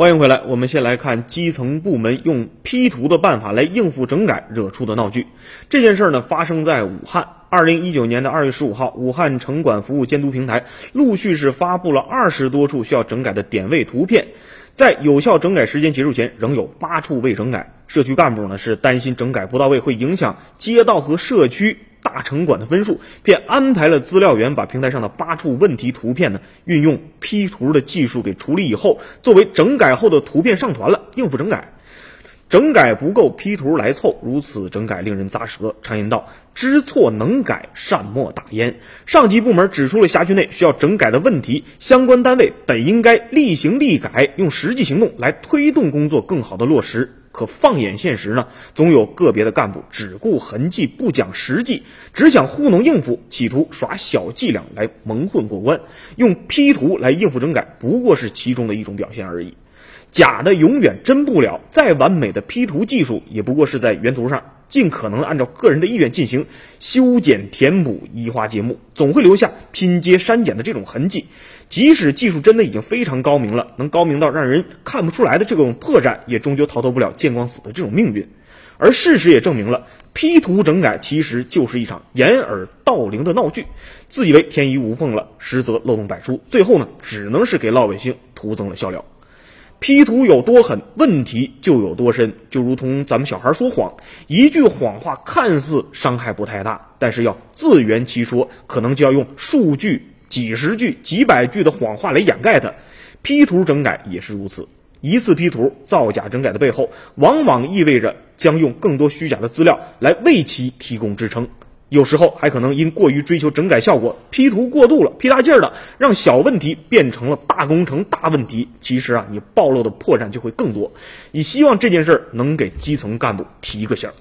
欢迎回来，我们先来看基层部门用 P 图的办法来应付整改惹出的闹剧。这件事儿呢，发生在武汉。二零一九年的二月十五号，武汉城管服务监督平台陆续是发布了二十多处需要整改的点位图片，在有效整改时间结束前，仍有八处未整改。社区干部呢是担心整改不到位会影响街道和社区。大城管的分数，便安排了资料员把平台上的八处问题图片呢，运用 P 图的技术给处理以后，作为整改后的图片上传了，应付整改。整改不够，P 图来凑，如此整改令人咂舌。常言道，知错能改，善莫大焉。上级部门指出了辖区内需要整改的问题，相关单位本应该立行立改，用实际行动来推动工作更好的落实。可放眼现实呢，总有个别的干部只顾痕迹不讲实际，只想糊弄应付，企图耍小伎俩来蒙混过关。用 P 图来应付整改，不过是其中的一种表现而已。假的永远真不了，再完美的 P 图技术，也不过是在原图上尽可能按照个人的意愿进行修剪、填补、移花接木，总会留下拼接、删减的这种痕迹。即使技术真的已经非常高明了，能高明到让人看不出来的这种破绽，也终究逃脱不了见光死的这种命运。而事实也证明了，P 图整改其实就是一场掩耳盗铃的闹剧，自以为天衣无缝了，实则漏洞百出，最后呢，只能是给老百姓徒增了笑料。P 图有多狠，问题就有多深，就如同咱们小孩说谎，一句谎话看似伤害不太大，但是要自圆其说，可能就要用数据。几十句、几百句的谎话来掩盖它，P 图整改也是如此。一次 P 图造假整改的背后，往往意味着将用更多虚假的资料来为其提供支撑。有时候还可能因过于追求整改效果，P 图过度了，P 大劲儿的，让小问题变成了大工程、大问题。其实啊，你暴露的破绽就会更多。你希望这件事儿能给基层干部提一个醒。儿。